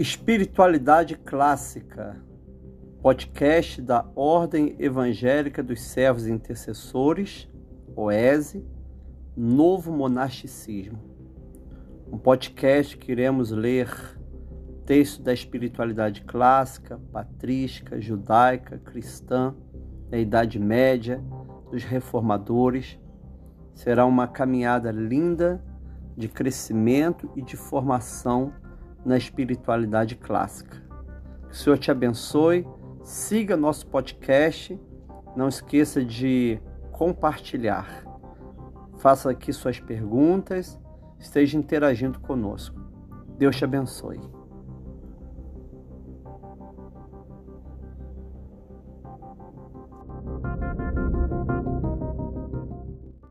Espiritualidade Clássica, podcast da Ordem Evangélica dos Servos Intercessores, OESE, Novo Monasticismo. Um podcast que iremos ler texto da espiritualidade clássica, patrística, judaica, cristã, da Idade Média, dos reformadores. Será uma caminhada linda de crescimento e de formação na espiritualidade clássica. Que o Senhor te abençoe, siga nosso podcast, não esqueça de compartilhar. Faça aqui suas perguntas, esteja interagindo conosco. Deus te abençoe.